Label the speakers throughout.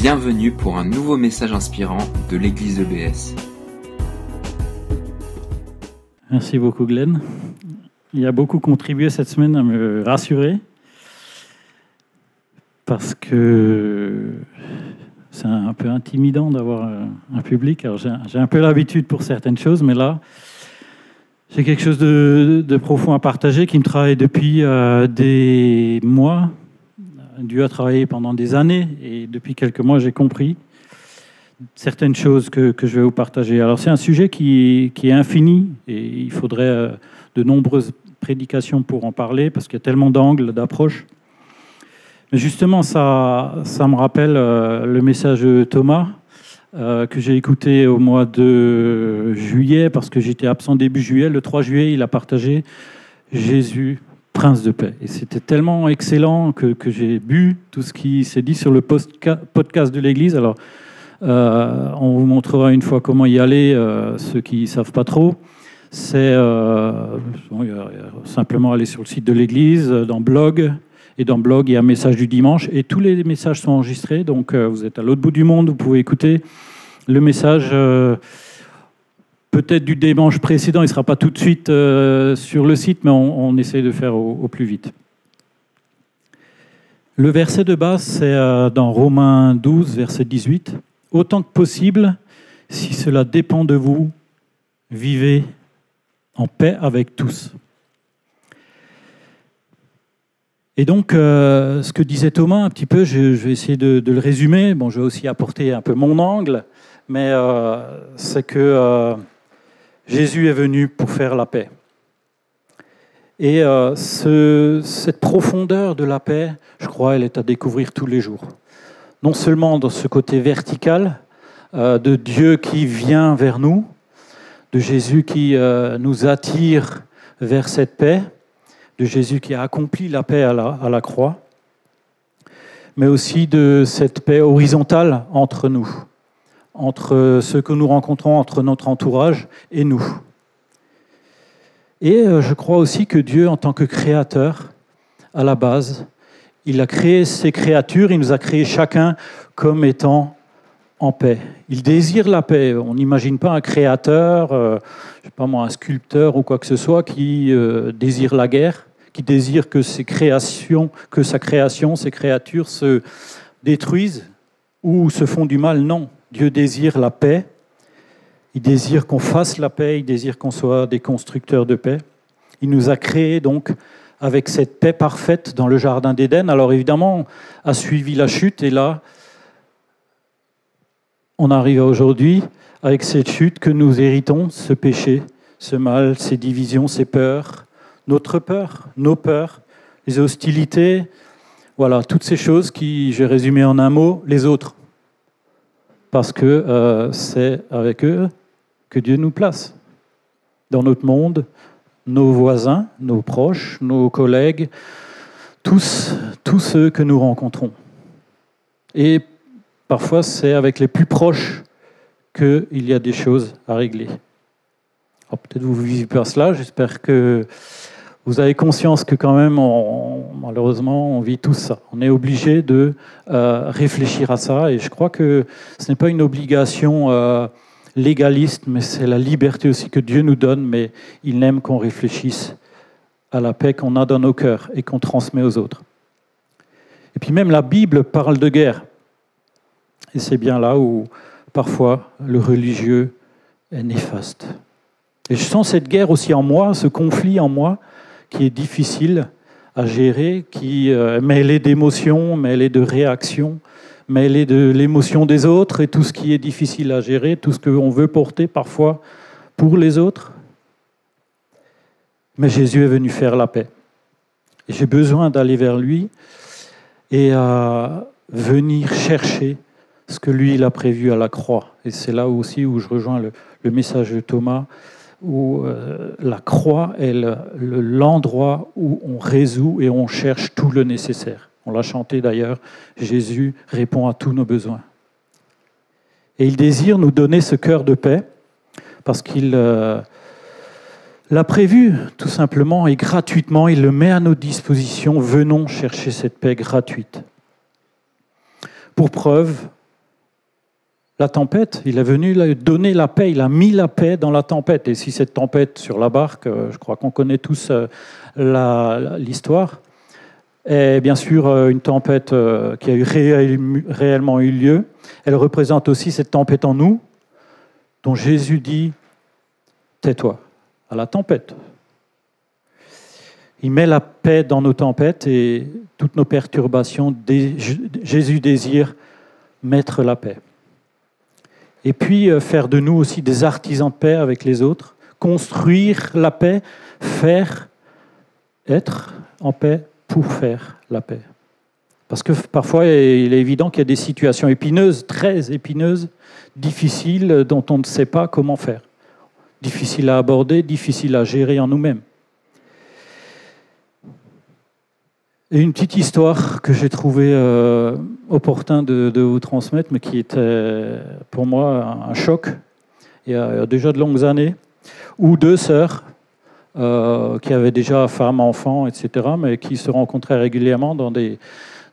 Speaker 1: Bienvenue pour un nouveau message inspirant de l'église EBS.
Speaker 2: Merci beaucoup Glenn. Il a beaucoup contribué cette semaine à me rassurer parce que c'est un peu intimidant d'avoir un public. Alors j'ai un peu l'habitude pour certaines choses, mais là, j'ai quelque chose de, profond à partager qui me travaille depuis euh, des mois. Dieu a travaillé pendant des années et depuis quelques mois, j'ai compris certaines choses que, je vais vous partager. Alors c'est un sujet qui, est infini et il faudrait euh, de nombreuses prédications pour en parler parce qu'il y a tellement d'angles, d'approches. Mais justement, ça, ça me rappelle euh, le message de Thomas euh, que j'ai écouté au mois de juillet, parce que j'étais absent début juillet. Le 3 juillet, il a partagé Jésus, prince de paix. Et c'était tellement excellent que, que j'ai bu tout ce qui s'est dit sur le podcast de l'Église. Alors, euh, on vous montrera une fois comment y aller, euh, ceux qui ne savent pas trop. C'est simplement aller sur le site de l'Église, dans blog, et dans Blog, il y a un message du dimanche. Et tous les messages sont enregistrés. Donc, euh, vous êtes à l'autre bout du monde. Vous pouvez écouter le message. Euh, peut-être du dimanche précédent. Il ne sera pas tout de suite euh, sur le site, mais on, essaie de faire au, plus vite. Le verset de base, c'est dans Romains 12, verset 18. Autant que possible, si cela dépend de vous, vivez en paix avec tous. Et donc, euh, ce que disait Thomas un petit peu, je, vais essayer de, le résumer. Bon, je vais aussi apporter un peu mon angle, mais euh, c'est que euh, Jésus est venu pour faire la paix. Et cette profondeur de la paix, je crois, elle est à découvrir tous les jours. Non seulement dans ce côté vertical de Dieu qui vient vers nous, de Jésus qui nous attire vers cette paix, de Jésus qui a accompli la paix à la, croix, mais aussi de cette paix horizontale entre nous, entre ceux que nous rencontrons, entre notre entourage et nous. Et euh, je crois aussi que Dieu, en tant que créateur, à la base, il a créé ses créatures, il nous a créé chacun comme étant en paix. Il désire la paix. On n'imagine pas un créateur, euh, je sais pas moi, un sculpteur ou quoi que ce soit qui euh, désire la guerre qui désire que ses créations, que sa création, ses créatures se détruisent ou se font du mal. Non, Dieu désire la paix. Il désire qu'on fasse la paix, il désire qu'on soit des constructeurs de paix. Il nous a créés donc avec cette paix parfaite dans le jardin d'Éden. Alors évidemment, a suivi la chute et là, on arrive aujourd'hui avec cette chute que nous héritons, ce péché, ce mal, ces divisions, ces peurs, notre peur, nos peurs, les hostilités, voilà, toutes ces choses qui, j'ai résumé en un mot, les autres. Parce que euh, c'est avec eux que Dieu nous place. Dans notre monde, nos voisins, nos proches, nos collègues, tous, tous ceux que nous rencontrons. Et parfois, c'est avec les plus proches qu'il y a des choses à régler. Peut-être vous ne vivez pas cela, j'espère que vous avez conscience que quand même, malheureusement, on vit tout ça. On est obligé de euh, réfléchir à ça. Et je crois que ce n'est pas une obligation euh, légaliste, mais c'est la liberté aussi que Dieu nous donne. Mais il aime qu'on réfléchisse à la paix qu'on a dans nos cœurs et qu'on transmet aux autres. Et puis même la Bible parle de guerre. Et c'est bien là où parfois le religieux est néfaste. Et je sens cette guerre aussi en moi, ce conflit en moi, qui est difficile à gérer, qui euh, mêlé d'émotions, mêlé de réactions, mêlé de l'émotion des autres et tout ce qui est difficile à gérer, tout ce qu'on veut porter parfois pour les autres. Mais Jésus est venu faire la paix. J'ai besoin d'aller vers lui et à venir chercher ce que lui il a prévu à la croix. Et c'est là aussi où je rejoins le message de Thomas où euh, la croix est l'endroit où on résout et on cherche tout le nécessaire. On l'a chanté d'ailleurs, Jésus répond à tous nos besoins. Et il désire nous donner ce cœur de paix parce qu'il euh, l'a prévu tout simplement et gratuitement, il le met à nos dispositions. Venons chercher cette paix gratuite. Pour preuve, la tempête, il est venu donner la paix, il a mis la paix dans la tempête. Et si cette tempête sur la barque, euh, je crois qu'on connaît tous euh, l'histoire, est bien sûr euh, une tempête qui a réellement eu lieu, elle représente aussi cette tempête en nous, dont Jésus dit, tais-toi à la tempête. Il met la paix dans nos tempêtes et toutes nos perturbations. Jésus désire mettre la paix. Et puis euh, faire de nous aussi des artisans de paix avec les autres, construire la paix, faire, être en paix pour faire la paix. Parce que parfois, il est évident qu'il y a des situations épineuses, très épineuses, difficiles, dont on ne sait pas comment faire. Difficiles à aborder, difficiles à gérer en nous-mêmes. Et une petite histoire que j'ai trouvé euh, opportun de, vous transmettre, mais qui était pour moi un, choc, il y, a, déjà de longues années, où deux sœurs, euh, qui avaient déjà femme, enfant, etc., mais qui se rencontraient régulièrement dans des,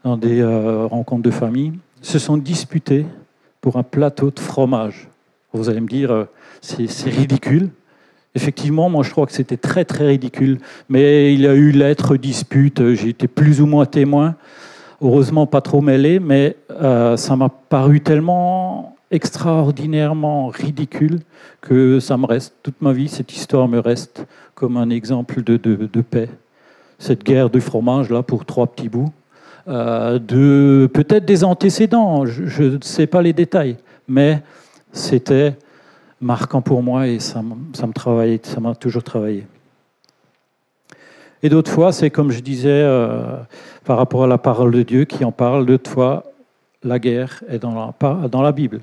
Speaker 2: dans des euh, rencontres de famille, se sont disputées pour un plateau de fromage. Vous allez me dire, c'est ridicule. Effectivement, moi je crois que c'était très très ridicule, mais il y a eu lettres, disputes, j'ai été plus ou moins témoin, heureusement pas trop mêlé, mais euh, ça m'a paru tellement extraordinairement ridicule que ça me reste, toute ma vie, cette histoire me reste comme un exemple de, de, paix. Cette guerre du fromage, là, pour trois petits bouts, euh, de peut-être des antécédents, je ne sais pas les détails, mais c'était marquant pour moi et ça, me travaille, ça m'a toujours travaillé. Et d'autres fois, c'est comme je disais euh, par rapport à la parole de Dieu qui en parle, d'autres fois, la guerre est dans la, dans la Bible.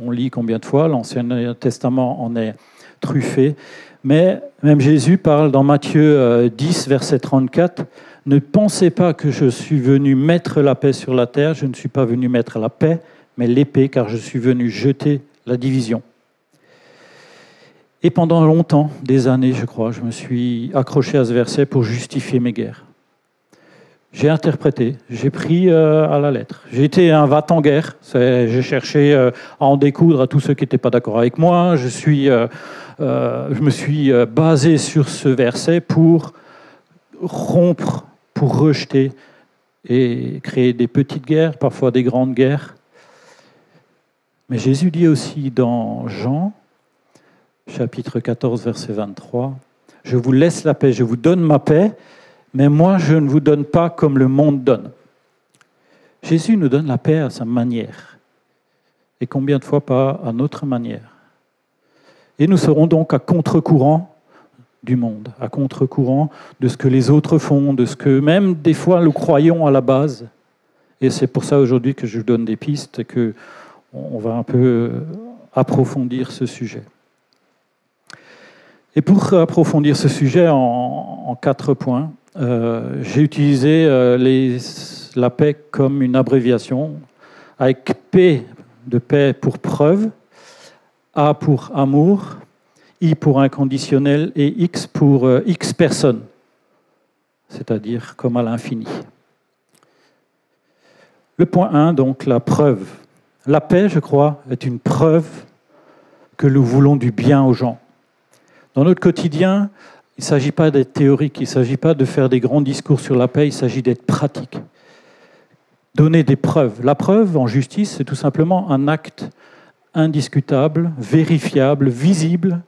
Speaker 2: On lit combien de fois, l'Ancien Testament en est truffé, mais même Jésus parle dans Matthieu 10, euh, verset 34, Ne pensez pas que je suis venu mettre la paix sur la terre, je ne suis pas venu mettre la paix, mais l'épée, car je suis venu jeter la division. Et pendant longtemps, des années, je crois, je me suis accroché à ce verset pour justifier mes guerres. J'ai interprété, j'ai pris euh, à la lettre. J'ai été un va en guerre. J'ai cherché euh, à en découdre à tous ceux qui n'étaient pas d'accord avec moi. Je, euh, je me suis basé sur ce verset pour rompre, pour rejeter et créer des petites guerres, parfois des grandes guerres. Mais Jésus dit aussi dans Jean chapitre 14, verset 23. Je vous laisse la paix, je vous donne ma paix, mais moi je ne vous donne pas comme le monde donne. Jésus nous donne la paix à sa manière, et combien de fois pas à notre manière. Et nous serons donc à contre-courant du monde, à contre-courant de ce que les autres font, de ce que même des fois nous croyons à la base. Et c'est pour ça aujourd'hui que je vous donne des pistes et que on va un peu approfondir ce sujet. Et pour approfondir ce sujet en, quatre points, euh, j'ai utilisé euh, la paix comme une abréviation, avec P de paix pour preuve, A pour amour, I pour inconditionnel et X pour euh, X personnes, c'est-à-dire comme à l'infini. Le point 1, donc la preuve. La paix, je crois, est une preuve que nous voulons du bien aux gens. Dans notre quotidien, il ne s'agit pas d'être théorique, il ne s'agit pas de faire des grands discours sur la paix, il s'agit d'être pratique. Donner des preuves. La preuve en justice, c'est tout simplement un acte indiscutable, vérifiable, visible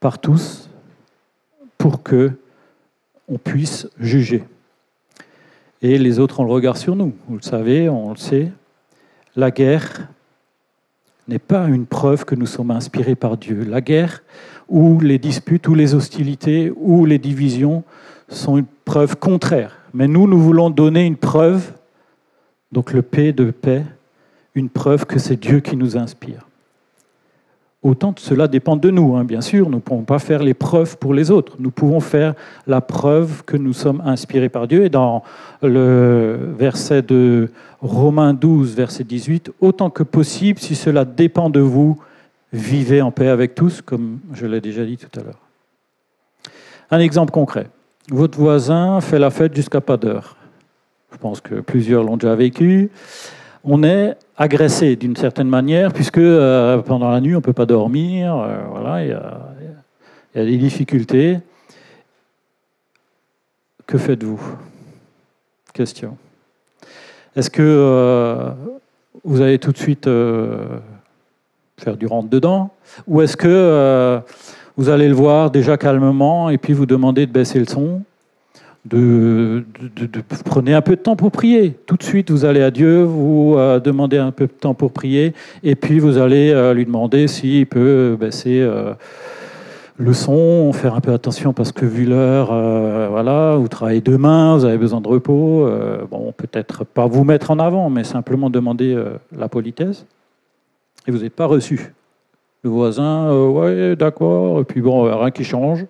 Speaker 2: par tous pour que on puisse juger. Et les autres ont le regard sur nous. Vous le savez, on le sait. La guerre n'est pas une preuve que nous sommes inspirés par Dieu. La guerre, ou les disputes, ou les hostilités, ou les divisions sont une preuve contraire. Mais nous, nous voulons donner une preuve, donc le P de paix, une preuve que c'est Dieu qui nous inspire. Autant cela dépend de nous, hein, bien sûr, nous ne pouvons pas faire les preuves pour les autres. Nous pouvons faire la preuve que nous sommes inspirés par Dieu. Et dans le verset de Romains 12, verset 18, autant que possible, si cela dépend de vous, vivez en paix avec tous, comme je l'ai déjà dit tout à l'heure. Un exemple concret. Votre voisin fait la fête jusqu'à pas d'heure. Je pense que plusieurs l'ont déjà vécu. on est agressé d'une certaine manière, puisque euh, pendant la nuit, on ne peut pas dormir, euh, il y, a, des difficultés. Que faites-vous? Question. Est-ce que euh, vous allez tout de suite faire du rentre-dedans Ou est-ce que vous allez le voir déjà calmement et puis vous demander de baisser le son de, prenez un peu de temps pour prier. Tout de suite, vous allez à Dieu, vous euh, demandez un peu de temps pour prier, et puis vous allez euh, lui demander s'il peut baisser euh, le son, faire un peu attention parce que vu l'heure, voilà, vous travaillez demain, vous avez besoin de repos. bon, peut-être pas vous mettre en avant, mais simplement demander la politesse. Vous n'êtes pas reçu. Le voisin, ouais, d'accord, et puis bon, rien qui change.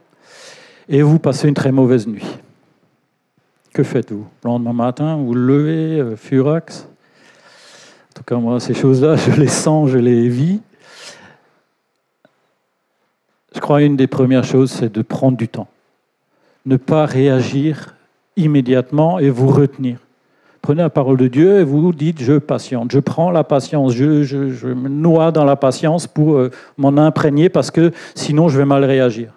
Speaker 2: Et vous passez une très mauvaise nuit. Que faites-vous? Le lendemain matin, vous levez, euh, furax. En tout cas, moi, ces choses-là, je les sens, je les vis. Je crois une des premières choses, c'est de prendre du temps. Ne pas réagir immédiatement et vous retenir. Prenez la parole de Dieu et vous dites je patiente, je prends la patience, je, me noie dans la patience pour euh, m'en imprégner parce que sinon je vais mal réagir.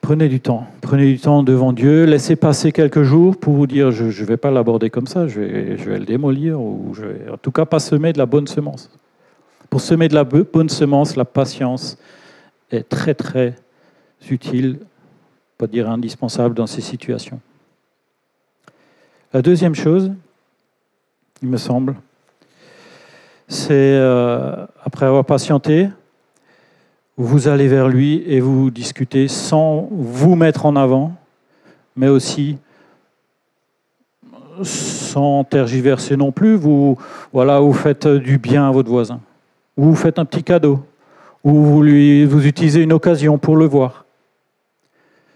Speaker 2: Prenez du temps. Prenez du temps devant Dieu. Laissez passer quelques jours pour vous dire je ne vais pas l'aborder comme ça, je vais, je vais, le démolir, ou je vais en tout cas pas semer de la bonne semence. Pour semer de la bonne semence, la patience est très très utile, pas dire indispensable dans ces situations. La deuxième chose, il me semble, c'est euh, après avoir patienté, vous allez vers lui et vous discutez sans vous mettre en avant, mais aussi sans tergiverser non plus. Vous, voilà, vous faites du bien à votre voisin, ou vous faites un petit cadeau, ou vous, lui, vous utilisez une occasion pour le voir.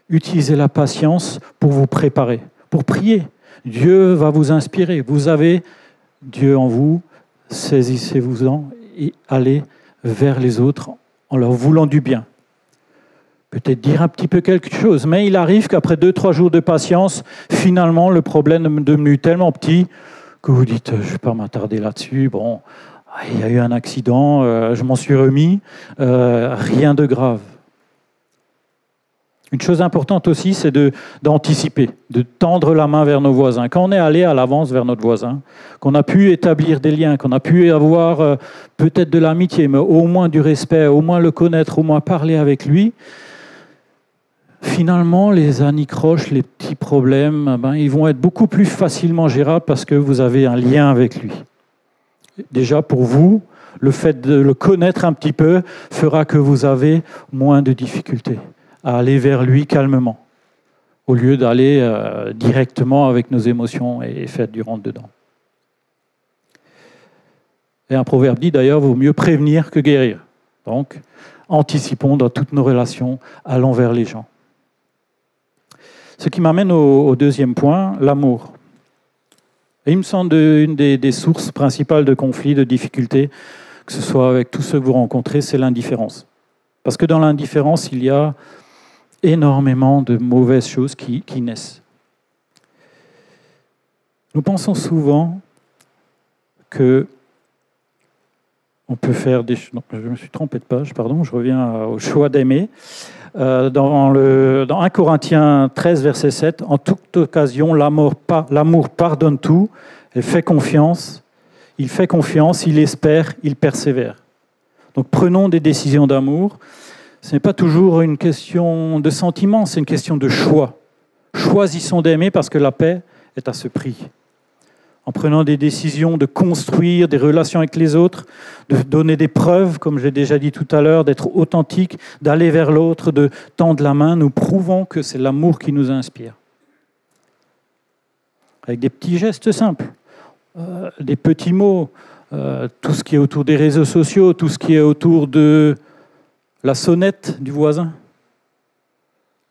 Speaker 2: Utilisez la patience pour vous préparer, pour prier. Dieu va vous inspirer. Vous avez Dieu en vous, saisissez-vous-en et allez vers les autres en leur voulant du bien. Peut-être dire un petit peu quelque chose, mais il arrive qu'après deux, trois jours de patience, finalement, le problème est devenu tellement petit que vous dites, je ne vais pas m'attarder là-dessus. Bon, il y a eu un accident, euh, je m'en suis remis, euh, rien de grave. Une chose importante aussi, c'est d'anticiper, de, tendre la main vers nos voisins. Quand on est allé à l'avance vers notre voisin, qu'on a pu établir des liens, qu'on a pu avoir euh, peut-être de l'amitié, mais au moins du respect, au moins le connaître, au moins parler avec lui, finalement, les anicroches, les petits problèmes, eh ben, ils vont être beaucoup plus facilement gérables parce que vous avez un lien avec lui. Déjà, pour vous, le fait de le connaître un petit peu fera que vous avez moins de difficultés à aller vers lui calmement, au lieu d'aller euh, directement avec nos émotions et faire du rentre-dedans. Et un proverbe dit d'ailleurs, vaut mieux prévenir que guérir. Donc, anticipons dans toutes nos relations, allons vers les gens. Ce qui m'amène au, deuxième point, l'amour. Il me semble une des, des, sources principales de conflits, de difficultés, que ce soit avec tous ceux que vous rencontrez, c'est l'indifférence. Parce que dans l'indifférence, il y a énormément de mauvaises choses qui, naissent. Nous pensons souvent que on peut faire des... Non, je me suis trompé de page, pardon, je reviens au choix d'aimer. Euh, dans, le, dans 1 Corinthiens 13, verset 7, en toute occasion, l'amour, pardonne tout, et fait confiance, il fait confiance, il espère, il persévère. Donc prenons des décisions d'amour ce n'est pas toujours une question de sentiment, c'est une question de choix. Choisissons d'aimer parce que la paix est à ce prix. En prenant des décisions de construire des relations avec les autres, de donner des preuves, comme j'ai déjà dit tout à l'heure, d'être authentique, d'aller vers l'autre, de tendre la main, nous prouvons que c'est l'amour qui nous inspire. Avec des petits gestes simples, euh, des petits mots, euh, tout ce qui est autour des réseaux sociaux, tout ce qui est autour de la sonnette du voisin.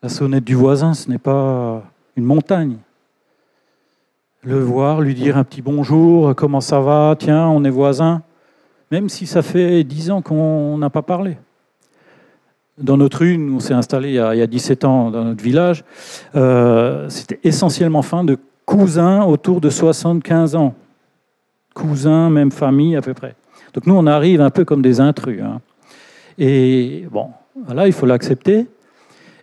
Speaker 2: La sonnette du voisin, ce n'est pas une montagne. Le voir, lui dire un petit bonjour, comment ça va, tiens, on est voisins, même si ça fait dix ans qu'on n'a pas parlé. Dans notre rue, on s'est installé il y, a, 17 ans dans notre village, euh, c'était essentiellement fin de cousins autour de 75 ans. Cousins, même famille à peu près. Donc nous, on arrive un peu comme des intrus. Hein. Et bon, voilà, il faut l'accepter.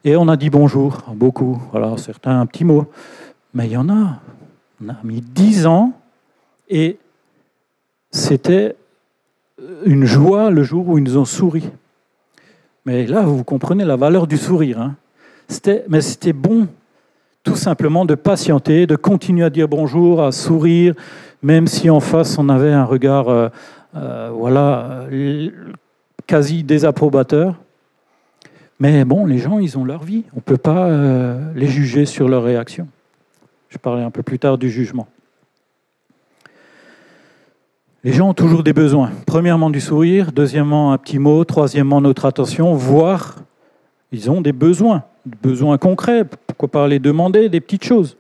Speaker 2: Et on a dit bonjour, beaucoup. Voilà, certains un petit mot. Mais il y en a. On a mis 10 ans et c'était une joie le jour où ils nous ont souri. Mais là, vous comprenez la valeur du sourire. Hein. mais c'était bon, tout simplement, de patienter, de continuer à dire bonjour, à sourire, même si en face on avait un regard, euh, euh, voilà, quasi désapprobateur. Mais bon, les gens, ils ont leur vie. On ne peut pas euh, les juger sur leur réaction. Je parlais un peu plus tard du jugement. Les gens ont toujours des besoins. Premièrement, du sourire. Deuxièmement, un petit mot. Troisièmement, notre attention. Voire, ils ont des besoins. Des besoins concrets. Pourquoi pas les demander des petites choses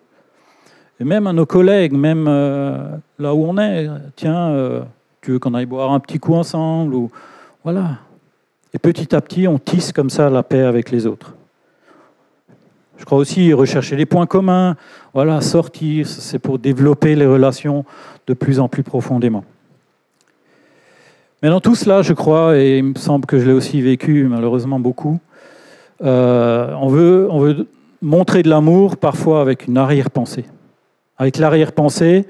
Speaker 2: Et même à nos collègues, même euh, là où on est. Tiens, euh, tu veux qu'on aille boire un petit coup ensemble Voilà. Et petit à petit, on tisse comme ça la paix avec les autres. Je crois aussi rechercher les points communs, voilà, sortir, c'est pour développer les relations de plus en plus profondément. Mais dans tout cela, je crois, et il me semble que je l'ai aussi vécu malheureusement beaucoup, euh, on, veut, on veut montrer de l'amour parfois avec une arrière-pensée. Avec l'arrière-pensée,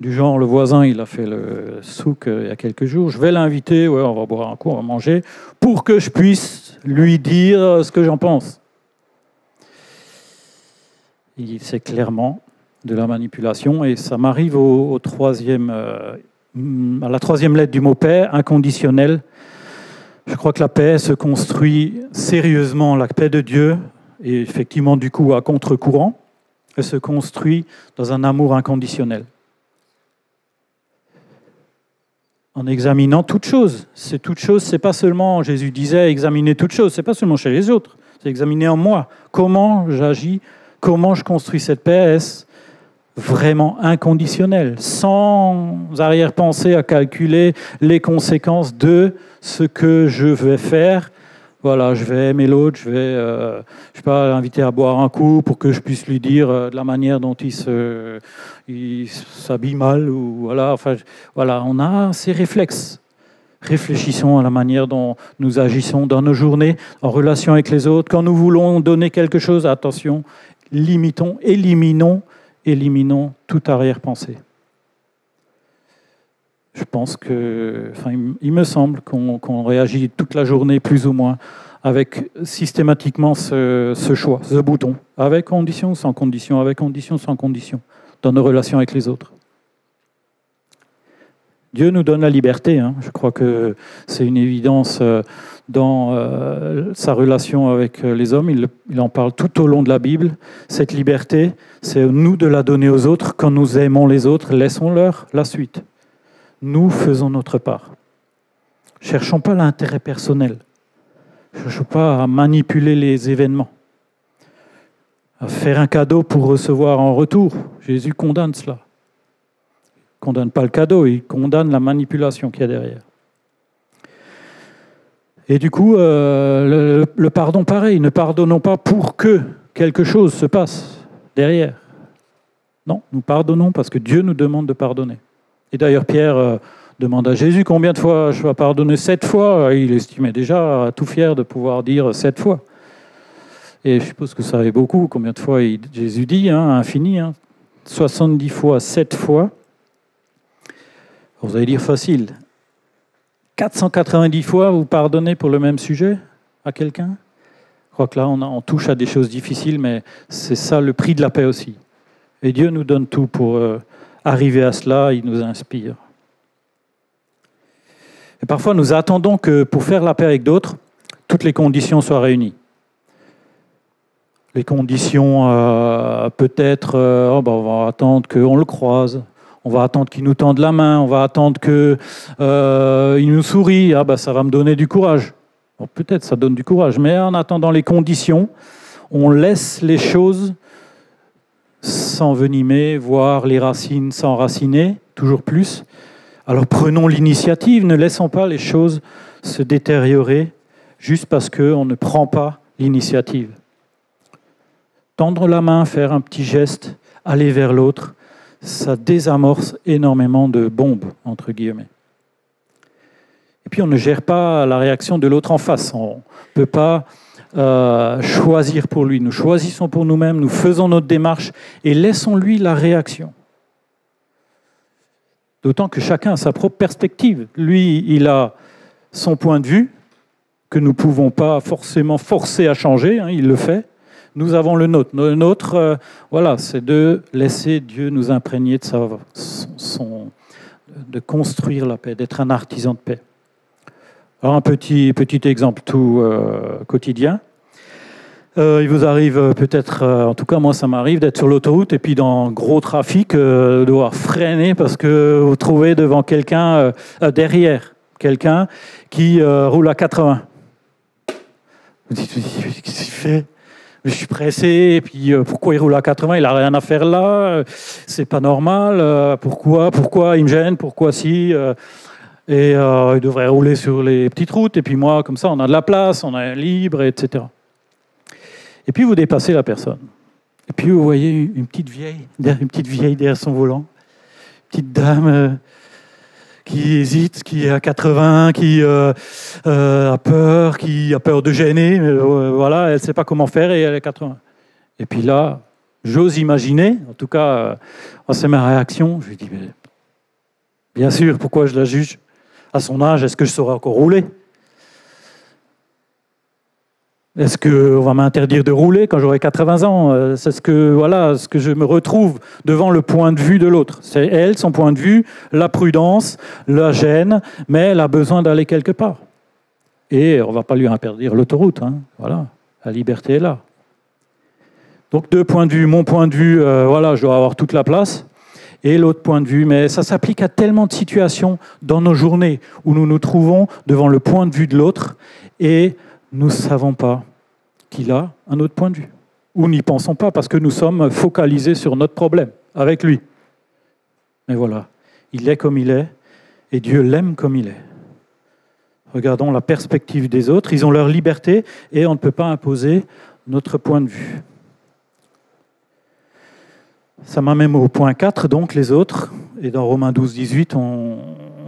Speaker 2: du genre le voisin, il a fait le souk euh, il y a quelques jours, je vais l'inviter, ouais, on va boire un coup, on va manger, pour que je puisse lui dire ce que j'en pense. C'est clairement de la manipulation et ça m'arrive au, troisième euh, à la troisième lettre du mot paix, inconditionnel. Je crois que la paix se construit sérieusement, la paix de Dieu, et effectivement du coup à contre-courant, elle se construit dans un amour inconditionnel. En examinant toutes choses. C'est toute chose, c'est pas seulement, Jésus disait, examiner toutes choses, c'est pas seulement chez les autres, c'est examiner en moi. Comment j'agis, comment je construis cette paix, vraiment inconditionnel, sans arrière-pensée à calculer les conséquences de ce que je vais faire. Voilà, je vais aimer l'autre, je vais, euh, je pas, l'inviter à boire un coup pour que je puisse lui dire euh, de la manière dont il se, il s'habille mal ou voilà. Enfin, voilà, on a ces réflexes. Réfléchissons à la manière dont nous agissons dans nos journées, en relation avec les autres. Quand nous voulons donner quelque chose, attention, limitons, éliminons éliminons toute arrière-pensée. Je pense que, enfin, il me semble qu'on réagit toute la journée plus ou moins avec systématiquement ce, choix, ce bouton, avec condition, sans condition, avec condition, sans condition, dans nos relations avec les autres. Dieu nous donne la liberté. Hein. Je crois que c'est une évidence euh, dans euh, sa relation avec euh, les hommes. Il, en parle tout au long de la Bible. Cette liberté, c'est nous de la donner aux autres. Quand nous aimons les autres, laissons-leur la suite. Nous faisons notre part. Cherchons pas l'intérêt personnel. Cherchons pas à manipuler les événements. À faire un cadeau pour recevoir en retour. Jésus condamne cela condamne pas le cadeau, il condamne la manipulation qu'il y a derrière. Et du coup, euh, le, pardon, pareil, ne pardonnons pas pour que quelque chose se passe derrière. Non, nous pardonnons parce que Dieu nous demande de pardonner. Et d'ailleurs, Pierre euh, demande à Jésus combien de fois je vais pardonner Sept fois. Il estimait déjà tout fier de pouvoir dire sept fois. Et je suppose que ça avait beaucoup. Combien de fois Jésus dit hein, Infini. Hein, 70 fois, sept fois. Vous allez dire facile. 490 fois, vous pardonnez pour le même sujet à quelqu'un? Je crois que là, on, touche à des choses difficiles, mais c'est ça le prix de la paix aussi. Et Dieu nous donne tout pour euh, arriver à cela, il nous inspire. Et parfois, nous attendons que pour faire la paix avec d'autres, toutes les conditions soient réunies. Les conditions, euh, peut-être, euh, oh, ben, on va attendre qu'on le croise, on va attendre qu'il nous tende la main, on va attendre qu'il euh, nous sourie, ah bah ça va me donner du courage. Peut-être ça donne du courage, mais en attendant les conditions, on laisse les choses s'envenimer, voir les racines s'enraciner, toujours plus. Alors prenons l'initiative, ne laissons pas les choses se détériorer juste parce qu'on ne prend pas l'initiative. Tendre la main, faire un petit geste, aller vers l'autre, ça désamorce énormément de bombes, entre guillemets. Et puis on ne gère pas la réaction de l'autre en face. On peut pas euh, choisir pour lui. Nous choisissons pour nous-mêmes, nous faisons notre démarche et laissons-lui la réaction. D'autant que chacun a sa propre perspective. Lui, il a son point de vue que nous ne pouvons pas forcément forcer à changer, hein, il le fait. Nous avons le nôtre. Le nôtre, euh, voilà, c'est de laisser Dieu nous imprégner de, sa, son, de construire la paix, d'être un artisan de paix. Alors un petit, petit exemple tout euh, quotidien. Euh, il vous arrive euh, peut-être, en tout cas moi ça m'arrive, d'être sur l'autoroute et puis dans gros trafic, de devoir freiner parce que vous trouvez devant quelqu'un, derrière quelqu'un qui roule à 80. Vous dites, qu'est-ce qu'il fait? Je suis pressé, et puis pourquoi il roule à 80 Il n'a rien à faire là, c'est pas normal, pourquoi Pourquoi il me gêne Pourquoi si Et il devrait rouler sur les petites routes, et puis moi, comme ça, on a de la place, on est libre, etc. Et puis vous dépassez la personne. Et puis vous voyez une petite vieille, une petite vieille derrière son volant, une petite dame euh, qui hésite, qui à 80, qui euh, euh, a peur, qui a peur de gêner. voilà, elle ne sait pas comment faire et elle à 80. Et puis là, j'ose imaginer, en tout cas, c'est ma réaction. Je lui dis, bien sûr, pourquoi je la juge? À son âge, est-ce que je saurais encore rouler est-ce qu'on va m'interdire de rouler quand j'aurai 80 ans? Euh, C'est ce que voilà, ce que je me retrouve devant le point de vue de l'autre. C'est elle, son point de vue, la prudence, la gêne, mais elle a besoin d'aller quelque part. Et on ne va pas lui interdire l'autoroute. Hein. Voilà, la liberté est là. Donc deux points de vue. Mon point de vue, euh, voilà, je dois avoir toute la place. Et l'autre point de vue, mais ça s'applique à tellement de situations dans nos journées où nous nous trouvons devant le point de vue de l'autre et nous ne savons pas qu'il a un autre point de vue. Ou n'y pensons pas parce que nous sommes focalisés sur notre problème avec lui. Mais voilà, il est comme il est et Dieu l'aime comme il est. Regardons la perspective des autres, ils ont leur liberté et on ne peut pas imposer notre point de vue. Ça m'amène au point 4, donc les autres. Et dans Romains 12, 18, on,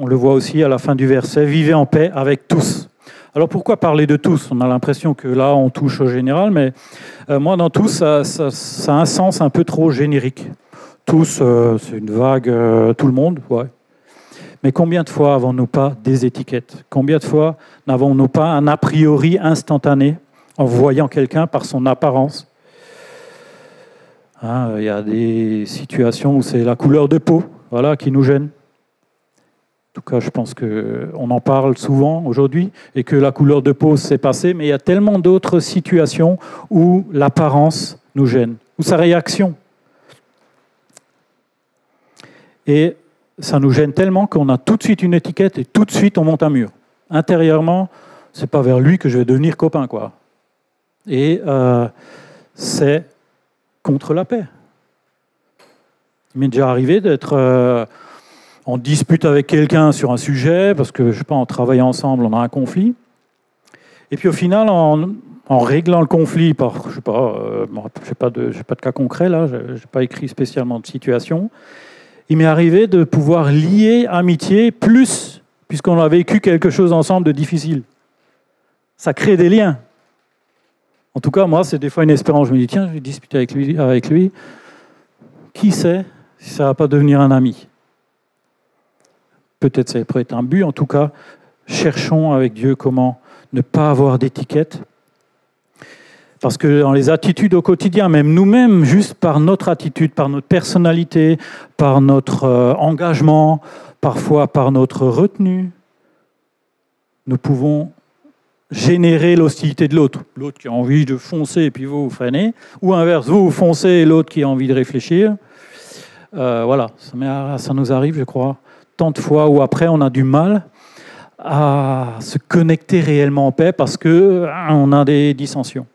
Speaker 2: on le voit aussi à la fin du verset, vivez en paix avec tous. Alors pourquoi parler de tous? On a l'impression que là, on touche au général, mais euh, moi, dans tous, ça, a un sens un peu trop générique. Tous, euh, c'est une vague, euh, tout le monde, ouais. Mais combien de fois avons-nous pas des étiquettes? Combien de fois n'avons-nous pas un a priori instantané en voyant quelqu'un par son apparence? Hein, Il y a des situations où c'est la couleur de peau voilà, qui nous gêne. En tout cas, je pense qu'on en parle souvent aujourd'hui et que la couleur de peau s'est passée, mais il y a tellement d'autres situations où l'apparence nous gêne, ou sa réaction. Et ça nous gêne tellement qu'on a tout de suite une étiquette et tout de suite on monte un mur. Intérieurement, c'est pas vers lui que je vais devenir copain. Et euh, c'est contre la paix. Il m'est déjà arrivé d'être euh, on dispute avec quelqu'un sur un sujet, parce que, je sais pas, en travaillant ensemble, on a un conflit. Et puis au final, en, réglant le conflit par, je sais pas, euh, je pas pas de cas concret là, je n'ai pas écrit spécialement de situation, il m'est arrivé de pouvoir lier amitié plus, puisqu'on a vécu quelque chose ensemble de difficile. Ça crée des liens. En tout cas, moi, c'est des fois une espérance. Je me dis, tiens, je vais discuter avec lui. Avec lui. Qui sait si ça ne va pas devenir un ami? Peut-être ça pourrait être un but. En tout cas, cherchons avec Dieu comment ne pas avoir d'étiquette. Parce que dans les attitudes au quotidien, même nous-mêmes, juste par notre attitude, par notre personnalité, par notre euh, engagement, parfois par notre retenue, nous pouvons générer l'hostilité de l'autre. L'autre qui a envie de foncer et puis vous, vous freinez. Ou inverse, vous, vous foncez et l'autre qui a envie de réfléchir. Euh, voilà, ça nous arrive, je crois, tant de fois où après on a du mal à se connecter réellement en paix parce que hein, on a des dissensions.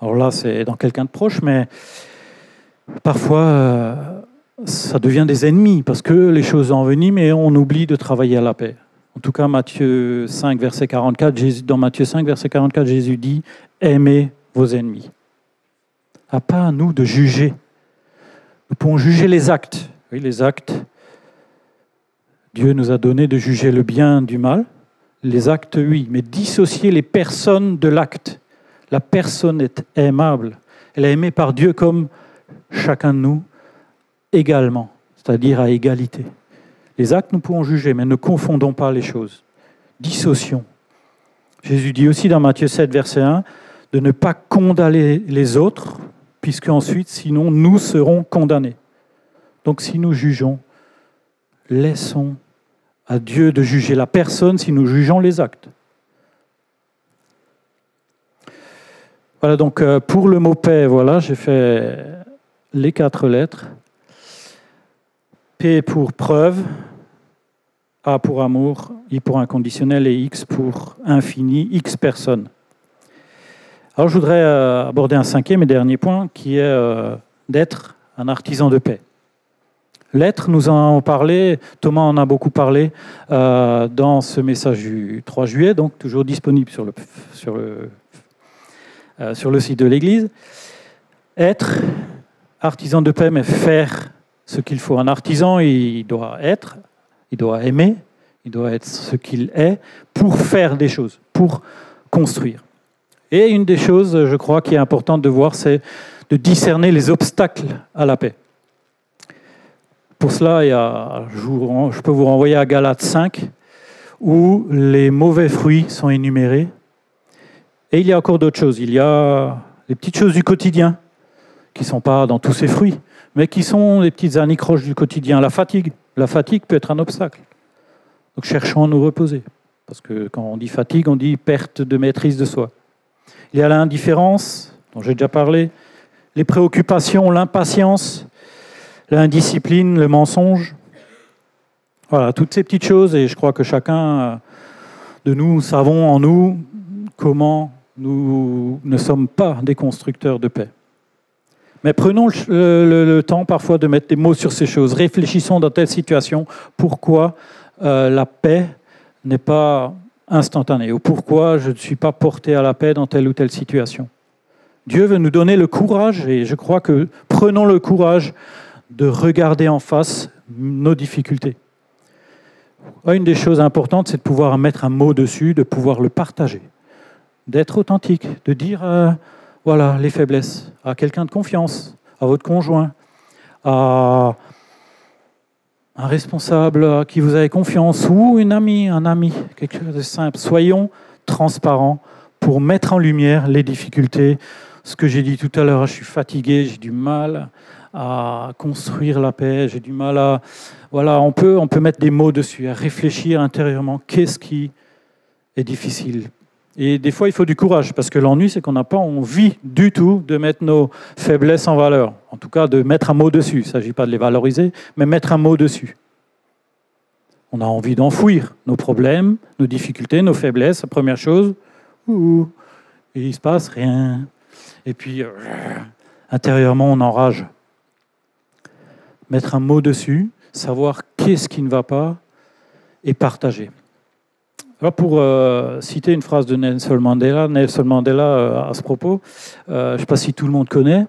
Speaker 2: Alors là, c'est dans quelqu'un de proche, mais parfois euh, ça devient des ennemis parce que les choses enveniment et on oublie de travailler à la paix. En tout cas, Matthieu 5, verset 44, Jésus, dans Matthieu 5, verset 44, Jésus dit Aimez vos ennemis. à pas à nous de juger. Nous pouvons juger les actes. Oui, les actes. Dieu nous a donné de juger le bien du mal. Les actes, oui, mais dissocier les personnes de l'acte. La personne est aimable. Elle est aimée par Dieu comme chacun de nous également, c'est-à-dire à égalité. Les actes, nous pouvons juger, mais ne confondons pas les choses. Dissocions. Jésus dit aussi dans Matthieu 7, verset 1, de ne pas condamner les autres, puisque ensuite, sinon, nous serons condamnés. Donc si nous jugeons, laissons à Dieu de juger la personne si nous jugeons les actes. Voilà, donc euh, pour le mot paix, voilà, j'ai fait les quatre lettres. P pour preuve, A pour amour, I pour inconditionnel et X pour infini, X personnes. Alors je voudrais euh, aborder un cinquième et dernier point qui est euh, d'être un artisan de paix. L'être, nous en avons parlé, Thomas en a beaucoup parlé euh, dans ce message du 3 juillet, donc toujours disponible sur le, sur le, sur le site de l'Église. Être artisan de paix, mais faire ce qu'il faut. Un artisan, il doit être, il doit aimer, il doit être ce qu'il est pour faire des choses, pour construire. Et une des choses, je crois, qui est importante de voir, c'est de discerner les obstacles à la paix. Pour cela, je peux vous renvoyer à Galates 5, où les mauvais fruits sont énumérés. Et il y a encore d'autres choses. Il y a les petites choses du quotidien, qui ne sont pas dans tous ces fruits mais qui sont les petites anicroches du quotidien? La fatigue. La fatigue peut être un obstacle. Donc cherchons à nous reposer. Parce que quand on dit fatigue, on dit perte de maîtrise de soi. Il y a l'indifférence, dont j'ai déjà parlé, les préoccupations, l'impatience, l'indiscipline, le mensonge. Voilà, toutes ces petites choses, et je crois que chacun de nous savons en nous comment nous ne sommes pas des constructeurs de paix. Mais prenons le, temps parfois de mettre des mots sur ces choses. Réfléchissons dans telle situation pourquoi euh, la paix n'est pas instantanée? Ou pourquoi je ne suis pas porté à la paix dans telle ou telle situation? Dieu veut nous donner le courage et je crois que prenons le courage de regarder en face nos difficultés. Une des choses importantes, c'est de pouvoir mettre un mot dessus, de pouvoir le partager, d'être authentique, de dire euh, voilà, les faiblesses. À quelqu'un de confiance, à votre conjoint, à un responsable à qui vous avez confiance, ou une amie, un ami, quelque chose de simple. Soyons transparents pour mettre en lumière les difficultés. Ce que j'ai dit tout à l'heure, je suis fatigué, j'ai du mal à construire la paix, j'ai du mal à... Voilà, on peut, on peut mettre des mots dessus, à réfléchir intérieurement. Qu'est-ce qui est difficile? Et des fois, il faut du courage, parce que l'ennui, c'est qu'on n'a pas envie du tout de mettre nos faiblesses en valeur. En tout cas, de mettre un mot dessus. Il ne s'agit pas de les valoriser, mais mettre un mot dessus. On a envie d'enfouir nos problèmes, nos difficultés, nos faiblesses. La première chose, et il ne se passe rien. Et puis, euh, intérieurement, on enrage. Mettre un mot dessus, savoir qu'est-ce qui ne va pas, et partager pour euh, citer une phrase de Nelson Mandela, Nelson Mandela euh, à ce propos, euh, je ne sais pas si tout le monde connaît,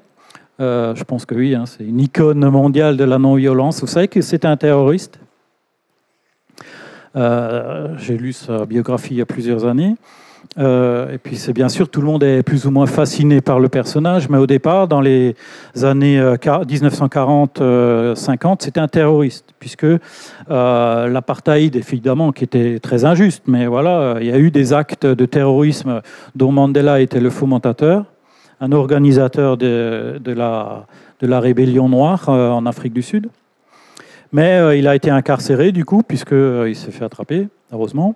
Speaker 2: je pense que oui, hein, c'est une icône mondiale de la non-violence. Vous savez que c'était un terroriste? J'ai lu sa biographie il y a plusieurs années. Euh, et puis c'est bien sûr, tout le monde est plus ou moins fasciné par le personnage, mais au départ, dans les années 1940-50, euh, c'était un terroriste, puisque euh, l'apartheid, évidemment, qui était très injuste, mais voilà, il y a eu des actes de terrorisme dont Mandela était le fomentateur, un organisateur de la rébellion noire en Afrique du Sud. Mais il a été incarcéré, du coup, puisqu'il s'est fait attraper, heureusement.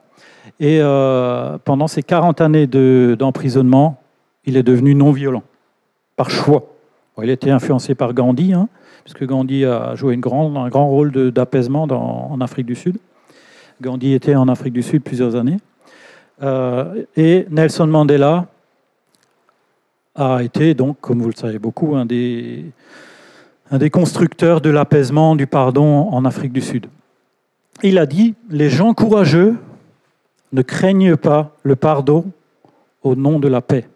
Speaker 2: Et euh, pendant ces 40 années d'emprisonnement, il est devenu non-violent, par choix. il a été influencé par Gandhi, hein, puisque Gandhi a joué un grand rôle d'apaisement en Afrique du Sud. Gandhi était en Afrique du Sud plusieurs années. Euh, et Nelson Mandela a été, donc, comme vous le savez beaucoup, un des constructeurs de l'apaisement, du pardon en Afrique du Sud. Il a dit, les gens courageux ne craignent pas le pardon au nom de la paix.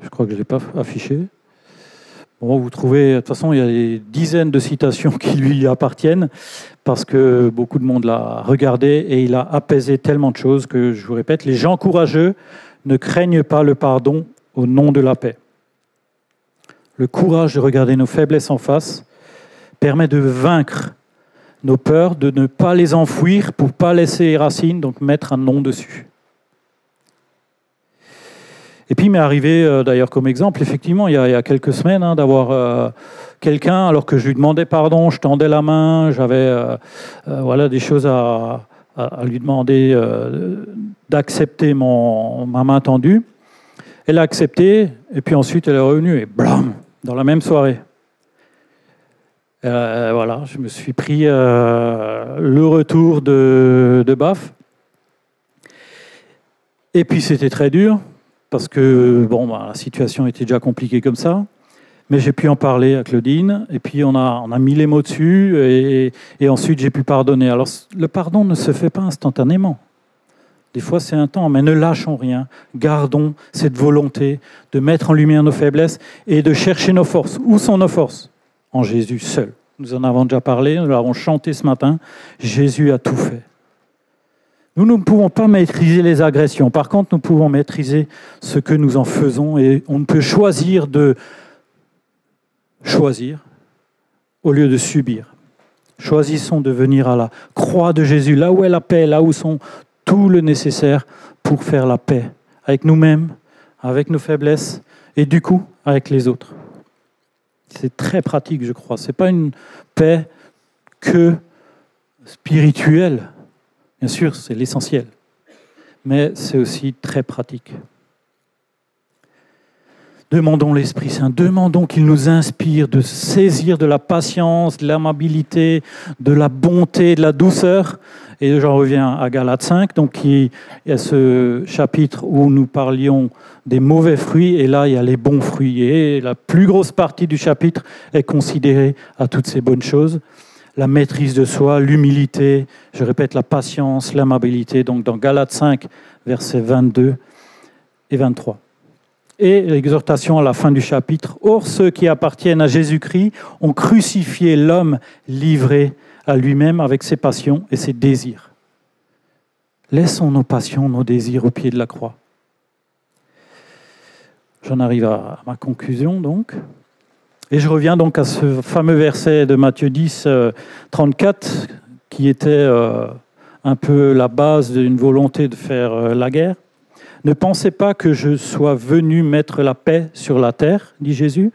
Speaker 2: Je crois que je ne l'ai pas affiché. Vous trouvez, de toute façon, il y a des dizaines de citations qui lui appartiennent, parce que beaucoup de monde l'a regardé et il a apaisé tellement de choses que, je vous répète, les gens courageux ne craignent pas le pardon au nom de la paix. Le courage de regarder nos faiblesses en face permet de vaincre nos peurs, de ne pas les enfouir pour ne pas laisser les racines, donc mettre un nom dessus. Et puis il m'est arrivé, euh, d'ailleurs comme exemple, effectivement, il y a, quelques semaines, hein, d'avoir euh, quelqu'un, alors que je lui demandais pardon, je tendais la main, j'avais euh, voilà, des choses à, lui demander d'accepter ma main tendue. Elle a accepté, et puis ensuite elle est revenue, et blam, dans la même soirée. Voilà, je me suis pris le retour de, BAF. Et puis c'était très dur, parce que bon, bah, la situation était déjà compliquée comme ça. Mais j'ai pu en parler à Claudine, et puis on a, on a mis les mots dessus, et, et ensuite j'ai pu pardonner. Alors le pardon ne se fait pas instantanément. Des fois c'est un temps, mais ne lâchons rien. Gardons cette volonté de mettre en lumière nos faiblesses et de chercher nos forces. Où sont nos forces? Jésus seul. Nous en avons déjà parlé, nous l'avons chanté ce matin. Jésus a tout fait. Nous ne pouvons pas maîtriser les agressions. Par contre, nous pouvons maîtriser ce que nous en faisons et on peut choisir de choisir au lieu de subir. Choisissons de venir à la croix de Jésus, là où est la paix, là où sont tout le nécessaire pour faire la paix avec nous-mêmes, avec nos faiblesses et du coup avec les autres. C'est très pratique, je crois. Ce n'est pas une paix que spirituelle Bien sûr, c'est l'essentiel, mais c'est aussi très pratique. Demandons l'Esprit Saint, demandons qu'il nous inspire de saisir de la patience, de l'amabilité, de la bonté, de la douceur. Et j'en reviens à Galates 5, donc il y a ce chapitre où nous parlions des mauvais fruits, et là il y a les bons fruits. Et la plus grosse partie du chapitre est considérée à toutes ces bonnes choses la maîtrise de soi, l'humilité, je répète, la patience, l'amabilité, donc dans Galates 5, versets 22 et 23. Et l'exhortation à la fin du chapitre, Or ceux qui appartiennent à Jésus-Christ ont crucifié l'homme livré à lui-même avec ses passions et ses désirs. Laissons nos passions, nos désirs au pied de la croix. J'en arrive à ma conclusion donc. Et je reviens donc à ce fameux verset de Matthieu 10, 34, euh, qui était euh, un peu la base d'une volonté de faire euh, la guerre. Ne pensez pas que je sois venu mettre la paix sur la terre, dit Jésus.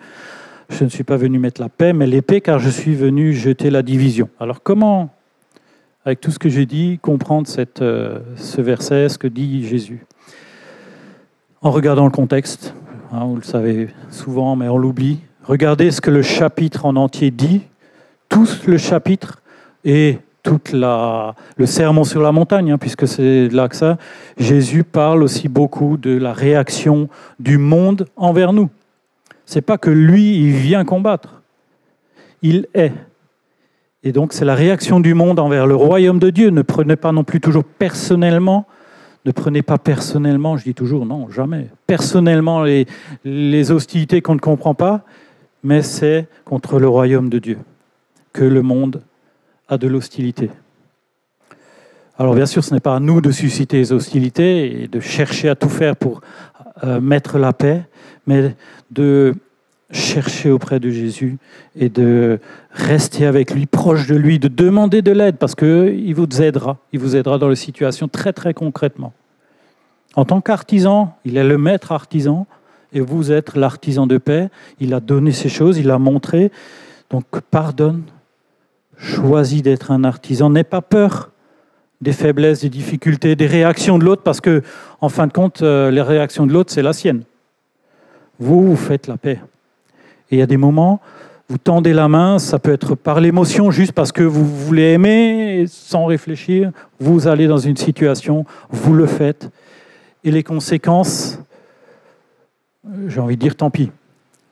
Speaker 2: Je ne suis pas venu mettre la paix, mais l'épée, car je suis venu jeter la division. Alors comment, avec tout ce que j'ai dit, comprendre cette, ce verset, ce que dit Jésus? En regardant le contexte, hein, vous le savez souvent, mais on l'oublie, Regardez ce que le chapitre en entier dit, tout le chapitre et tout le sermon sur la montagne, hein, puisque c'est là que ça. Jésus parle aussi beaucoup de la réaction du monde envers nous. C'est pas que lui, il vient combattre. Il est. Et donc, c'est la réaction du monde envers le royaume de Dieu. Ne prenez pas non plus toujours personnellement. Ne prenez pas personnellement, je dis toujours non, jamais. Personnellement, les, les hostilités qu'on ne comprend pas, mais c'est contre le royaume de Dieu que le monde a de l'hostilité. Alors bien sûr, ce n'est pas à nous de susciter les hostilités et de chercher à tout faire pour euh, mettre la paix, mais de chercher auprès de Jésus et de rester avec lui, proche de lui, de demander de l'aide, parce qu'il vous aidera. Il vous aidera dans les situations très très concrètement. En tant qu'artisan, il est le maître artisan, et vous êtes l'artisan de paix. Il a donné ces choses, il a montré. Donc pardonne, choisis d'être un artisan. N'aie pas peur des faiblesses, des difficultés, des réactions de l'autre, parce que, en fin de compte, euh, les réactions de l'autre, c'est la sienne. Vous, vous faites la paix. Et il y a des moments, vous tendez la main, ça peut être par l'émotion, juste parce que vous voulez aimer, sans réfléchir. Vous allez dans une situation, vous le faites. Et les conséquences, j'ai envie de dire tant pis.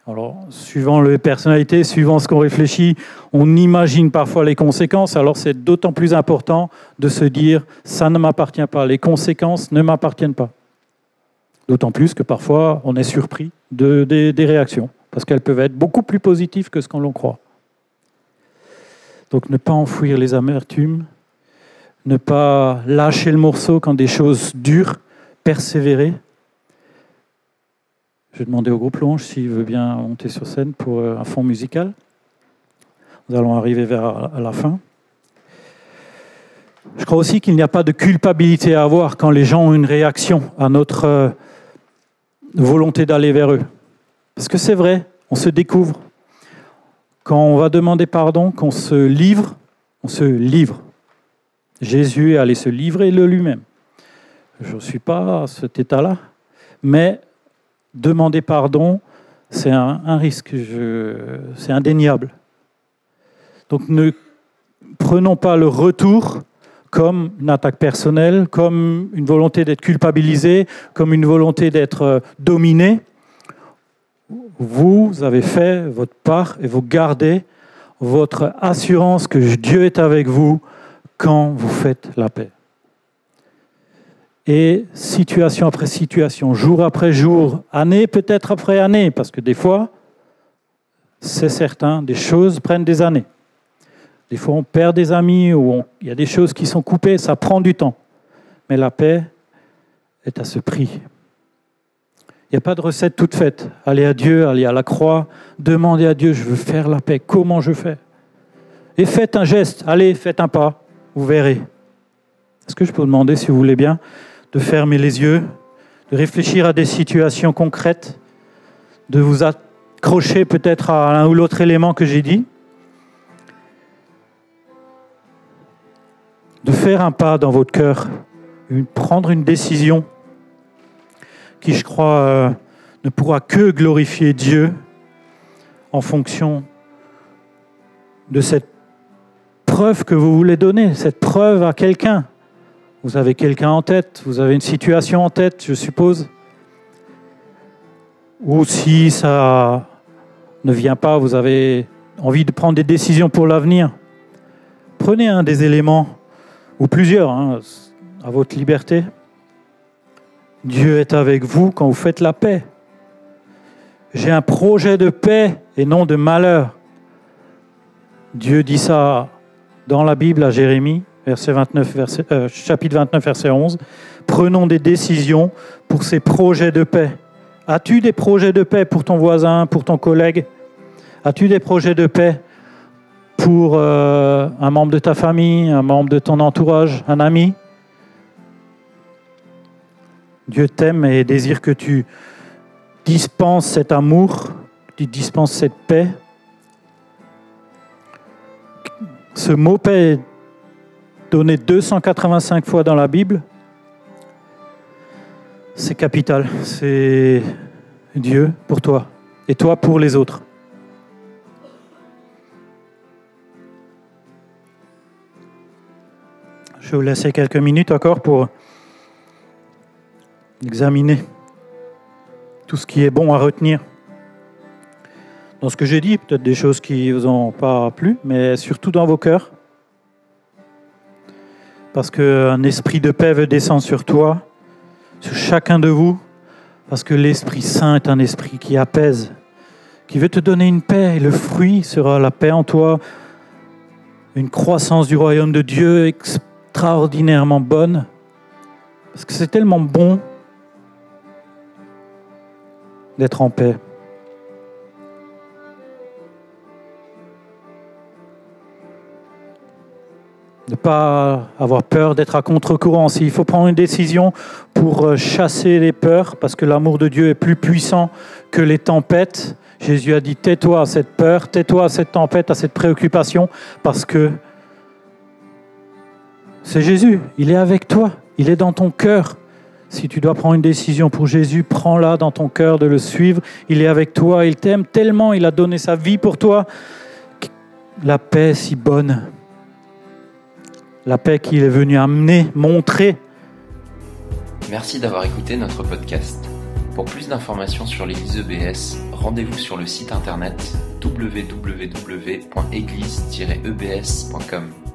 Speaker 2: Alors, suivant les personnalités, suivant ce qu'on réfléchit, on imagine parfois les conséquences. Alors, c'est d'autant plus important de se dire ça ne m'appartient pas. Les conséquences ne m'appartiennent pas. D'autant plus que parfois on est surpris de, des réactions, parce qu'elles peuvent être beaucoup plus positives que ce qu'on l'on croit. Donc ne pas enfouir les amertumes, ne pas lâcher le morceau quand des choses durent, persévérer. Je vais demander au groupe Longe s'il veut bien monter sur scène pour euh, un fond musical. Nous allons arriver vers la fin. Je crois aussi qu'il n'y a pas de culpabilité à avoir quand les gens ont une réaction à notre euh, volonté d'aller vers eux. Parce que c'est vrai, on se découvre. Quand on va demander pardon, qu'on se livre, on se livre. Jésus est allé se livrer le lui-même. Je ne suis pas à cet état-là, mais demander pardon, c'est un, risque, c'est indéniable. Donc ne prenons pas le retour comme une attaque personnelle, comme une volonté d'être culpabilisé, comme une volonté d'être euh, dominé. Vous avez fait votre part et vous gardez votre assurance que Dieu est avec vous quand vous faites la paix. Et situation après situation, jour après jour, année peut-être après année, parce que des fois, c'est certain, des choses prennent des années. Des fois, on perd des amis ou il y a des choses qui sont coupées, ça prend du temps. Mais la paix est à ce prix. Il n'y a pas de recette toute faite. Allez à Dieu, allez à la croix, demandez à Dieu, je veux faire la paix, comment je fais? Et faites un geste, allez, faites un pas, vous verrez. Est-ce que je peux vous demander, si vous voulez bien, de fermer les yeux, de réfléchir à des situations concrètes, de vous accrocher peut-être à l'un ou l'autre élément que j'ai dit de faire un pas dans votre cœur, prendre une décision qui, je crois, euh, ne pourra que glorifier Dieu en fonction de cette preuve que vous voulez donner, cette preuve à quelqu'un. Vous avez quelqu'un en tête, vous avez une situation en tête, je suppose. Ou si ça ne vient pas, vous avez envie de prendre des décisions pour l'avenir. Prenez un des éléments ou plusieurs, hein, à votre liberté. Dieu est avec vous quand vous faites la paix. J'ai un projet de paix et non de malheur. Dieu dit ça dans la Bible à Jérémie, verset 29, verset, euh, chapitre 29, verset 11. Prenons des décisions pour ces projets de paix. As-tu des projets de paix pour ton voisin, pour ton collègue? As-tu des projets de paix pour euh, un membre de ta famille, un membre de ton entourage, un ami? Dieu t'aime et désire que tu dispenses cet amour, que tu dispenses cette paix. Ce mot paix donné 285 fois dans la Bible. C'est capital, c'est Dieu pour toi et toi pour les autres. Je vais vous laisser quelques minutes encore pour examiner tout ce qui est bon à retenir. Dans ce que j'ai dit, peut-être des choses qui ne vous ont pas plu, mais surtout dans vos cœurs. Parce qu'un esprit de paix veut descendre sur toi, sur chacun de vous, parce que l'Esprit Saint est un esprit qui apaise, qui veut te donner une paix, et le fruit sera la paix en toi, une croissance du royaume de Dieu extraordinairement bonne, parce que c'est tellement bon d'être en paix. Ne pas avoir peur d'être à contre-courant. S'il faut prendre une décision pour euh, chasser les peurs, parce que l'amour de Dieu est plus puissant que les tempêtes, Jésus a dit tais-toi à cette peur, tais-toi à cette tempête, à cette préoccupation, parce que c'est Jésus, il est avec toi, il est dans ton cœur. Si tu dois prendre une décision pour Jésus, prends-la dans ton cœur de le suivre. Il est avec toi, il t'aime tellement, il a donné sa vie pour toi. La paix si bonne. La paix qu'il est venu amener, montrer.
Speaker 1: Merci d'avoir écouté notre podcast. Pour plus d'informations sur l'Église EBS, rendez-vous sur le site internet www.église-ebs.com.